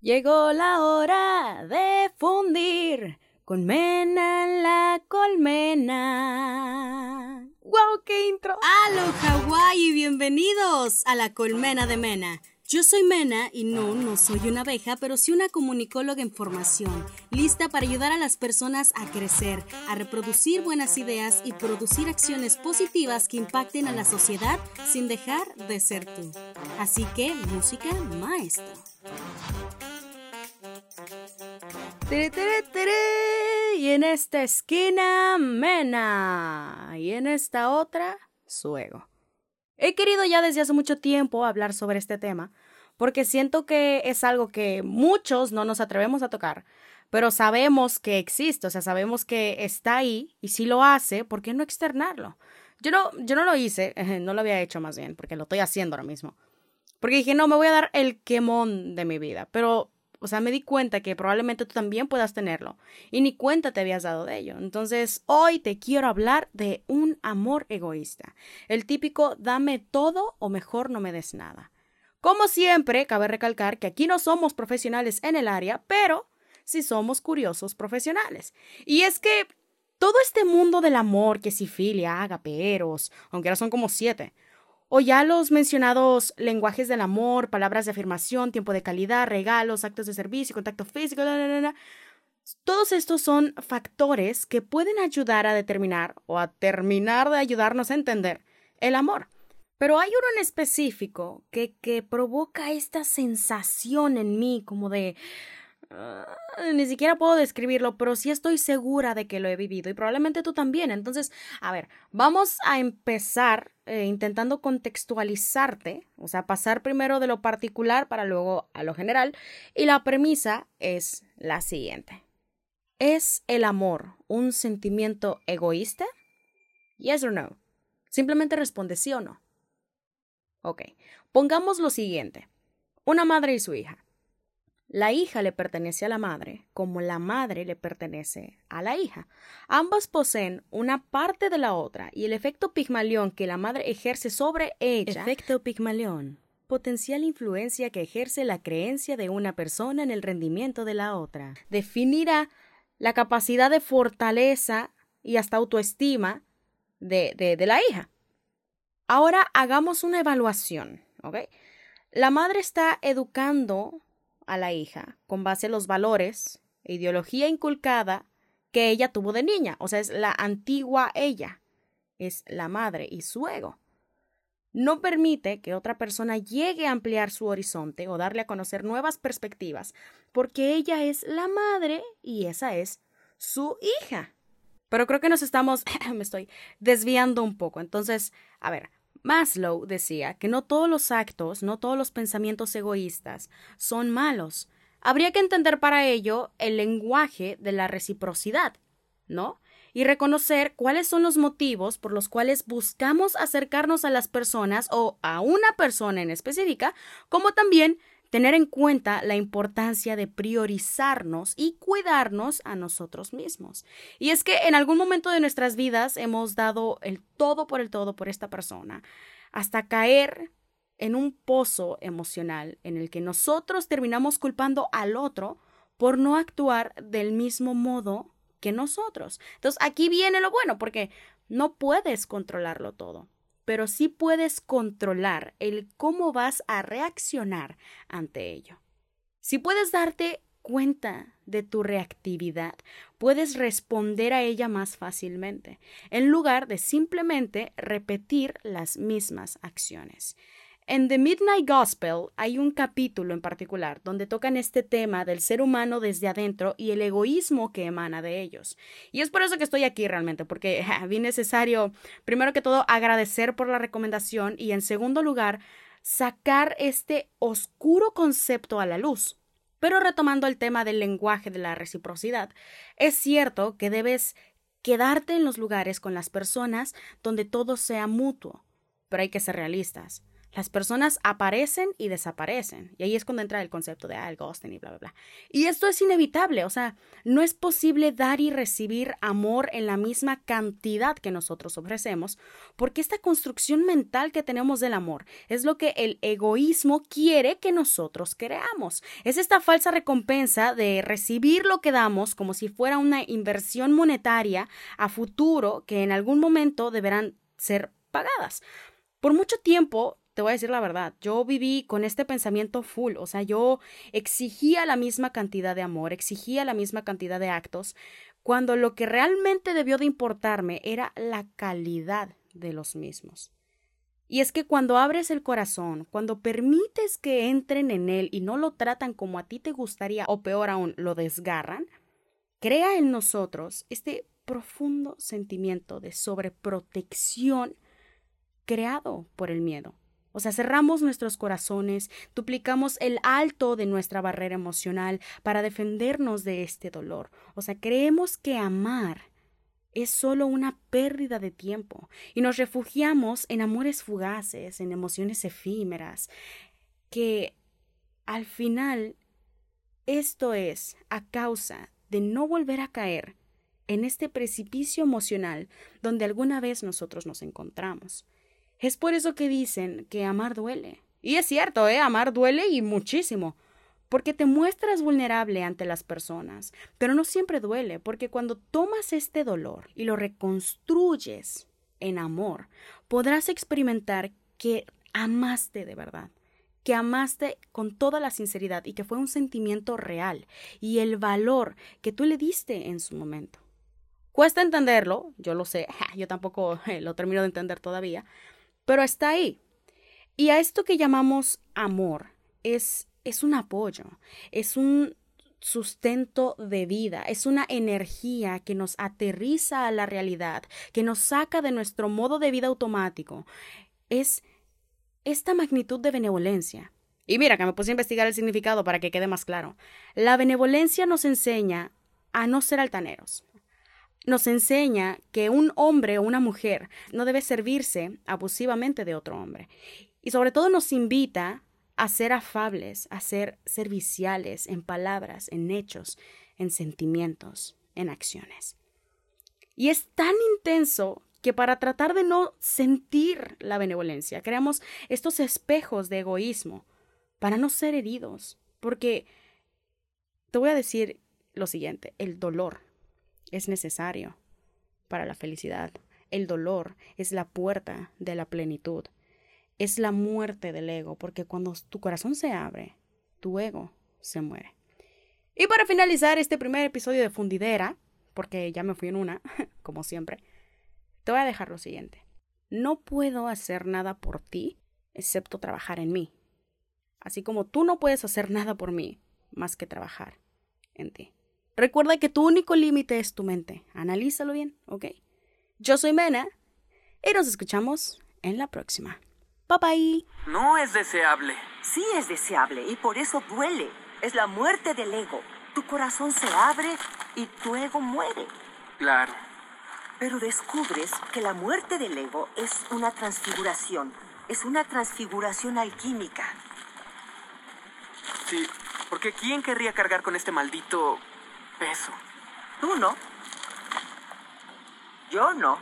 Llegó la hora de fundir con mena en la colmena. ¡Wow, qué intro! ¡Halo, Hawái! Bienvenidos a la colmena de Mena. Yo soy Mena y no, no soy una abeja, pero sí una comunicóloga en formación, lista para ayudar a las personas a crecer, a reproducir buenas ideas y producir acciones positivas que impacten a la sociedad sin dejar de ser tú. Así que, música Y en esta esquina, Mena. Y en esta otra, Suego. He querido ya desde hace mucho tiempo hablar sobre este tema, porque siento que es algo que muchos no nos atrevemos a tocar, pero sabemos que existe, o sea, sabemos que está ahí, y si lo hace, ¿por qué no externarlo? Yo no, yo no lo hice, no lo había hecho más bien, porque lo estoy haciendo ahora mismo. Porque dije, no, me voy a dar el quemón de mi vida, pero o sea, me di cuenta que probablemente tú también puedas tenerlo y ni cuenta te habías dado de ello. Entonces, hoy te quiero hablar de un amor egoísta, el típico dame todo o mejor no me des nada. Como siempre, cabe recalcar que aquí no somos profesionales en el área, pero sí somos curiosos profesionales. Y es que todo este mundo del amor, que sifilia, agaperos, aunque ahora son como siete, o ya los mencionados lenguajes del amor, palabras de afirmación, tiempo de calidad, regalos, actos de servicio, contacto físico, todos estos son factores que pueden ayudar a determinar o a terminar de ayudarnos a entender el amor. Pero hay uno en específico que, que provoca esta sensación en mí como de Ah, ni siquiera puedo describirlo, pero sí estoy segura de que lo he vivido y probablemente tú también. Entonces, a ver, vamos a empezar eh, intentando contextualizarte, o sea, pasar primero de lo particular para luego a lo general. Y la premisa es la siguiente. ¿Es el amor un sentimiento egoísta? Yes or no. Simplemente responde sí o no. Ok, pongamos lo siguiente. Una madre y su hija. La hija le pertenece a la madre, como la madre le pertenece a la hija. Ambas poseen una parte de la otra y el efecto Pigmalión que la madre ejerce sobre ella. Efecto Pigmalión. Potencial influencia que ejerce la creencia de una persona en el rendimiento de la otra. Definirá la capacidad de fortaleza y hasta autoestima de, de, de la hija. Ahora hagamos una evaluación, ¿ok? La madre está educando a la hija con base a los valores e ideología inculcada que ella tuvo de niña. O sea, es la antigua ella, es la madre y su ego. No permite que otra persona llegue a ampliar su horizonte o darle a conocer nuevas perspectivas, porque ella es la madre y esa es su hija. Pero creo que nos estamos, me estoy desviando un poco. Entonces, a ver, Maslow decía que no todos los actos, no todos los pensamientos egoístas son malos. Habría que entender para ello el lenguaje de la reciprocidad, ¿no? Y reconocer cuáles son los motivos por los cuales buscamos acercarnos a las personas o a una persona en específica, como también tener en cuenta la importancia de priorizarnos y cuidarnos a nosotros mismos. Y es que en algún momento de nuestras vidas hemos dado el todo por el todo por esta persona, hasta caer en un pozo emocional en el que nosotros terminamos culpando al otro por no actuar del mismo modo que nosotros. Entonces aquí viene lo bueno, porque no puedes controlarlo todo pero sí puedes controlar el cómo vas a reaccionar ante ello. Si puedes darte cuenta de tu reactividad, puedes responder a ella más fácilmente, en lugar de simplemente repetir las mismas acciones. En The Midnight Gospel hay un capítulo en particular donde tocan este tema del ser humano desde adentro y el egoísmo que emana de ellos. Y es por eso que estoy aquí realmente, porque vi necesario, primero que todo, agradecer por la recomendación y en segundo lugar, sacar este oscuro concepto a la luz. Pero retomando el tema del lenguaje de la reciprocidad, es cierto que debes quedarte en los lugares con las personas donde todo sea mutuo, pero hay que ser realistas Las personas aparecen y desaparecen. Y ahí es cuando entra el concepto de ah, el ghosting y bla, bla, bla. Y esto es inevitable. O sea, no es posible dar y recibir amor en la misma cantidad que nosotros ofrecemos, porque esta construcción mental que tenemos del amor es lo que el egoísmo quiere que nosotros creamos. Es esta falsa recompensa de recibir lo que damos como si fuera una inversión monetaria a futuro que en algún momento deberán ser pagadas. Por mucho tiempo te voy a decir la verdad, yo viví con este pensamiento full, o sea, yo exigía la misma cantidad de amor, exigía la misma cantidad de actos, cuando lo que realmente debió de importarme era la calidad de los mismos. Y es que cuando abres el corazón, cuando permites que entren en él y no lo tratan como a ti te gustaría o peor aún, lo desgarran, crea en nosotros este profundo sentimiento de sobreprotección creado por el miedo. O sea, cerramos nuestros corazones, duplicamos el alto de nuestra barrera emocional para defendernos de este dolor. O sea, creemos que amar es solo una pérdida de tiempo y nos refugiamos en amores fugaces, en emociones efímeras, que al final esto es a causa de no volver a caer en este precipicio emocional donde alguna vez nosotros nos encontramos. Es por eso que dicen que amar duele. Y es cierto, ¿eh? Amar duele y muchísimo. Porque te muestras vulnerable ante las personas. Pero no siempre duele, porque cuando tomas este dolor y lo reconstruyes en amor, podrás experimentar que amaste de verdad que amaste con toda la sinceridad y que fue un sentimiento real y el valor que tú le diste en su momento. Cuesta entenderlo, yo lo sé, yo tampoco eh, lo termino de entender todavía, pero está ahí. Y a esto que llamamos amor es, es un apoyo, es un sustento de vida, es una energía que nos aterriza a la realidad, que nos saca de nuestro modo de vida automático. Es esta magnitud de benevolencia. Y mira que me puse a investigar el significado para que quede más claro. La benevolencia nos enseña a no ser altaneros, nos enseña que un hombre o una mujer no debe servirse abusivamente de otro hombre. Y sobre todo nos invita a ser afables, a ser serviciales en palabras, en hechos, en sentimientos, en acciones. Y es tan intenso que para tratar de no sentir la benevolencia, creamos estos espejos de egoísmo para no ser heridos. Porque te voy a decir lo siguiente, el dolor es necesario para la felicidad. El dolor es la puerta de la plenitud. Es la muerte del ego, porque cuando tu corazón se abre, tu ego se muere. Y para finalizar este primer episodio de Fundidera, porque ya me fui en una, como siempre, te voy a dejar lo siguiente. No puedo hacer nada por ti excepto trabajar en mí. Así como tú no puedes hacer nada por mí más que trabajar en ti. Recuerda que tu único límite es tu mente. Analízalo bien, ¿ok? Yo soy Mena y nos escuchamos en la próxima. Bye bye. No es deseable. Sí es deseable y por eso duele. Es la muerte del ego. Tu corazón se abre y tu ego muere. Claro. Pero descubres que la muerte del ego es una transfiguración. Es una transfiguración alquímica. Sí, porque ¿quién querría cargar con este maldito peso. Tú no. Yo no.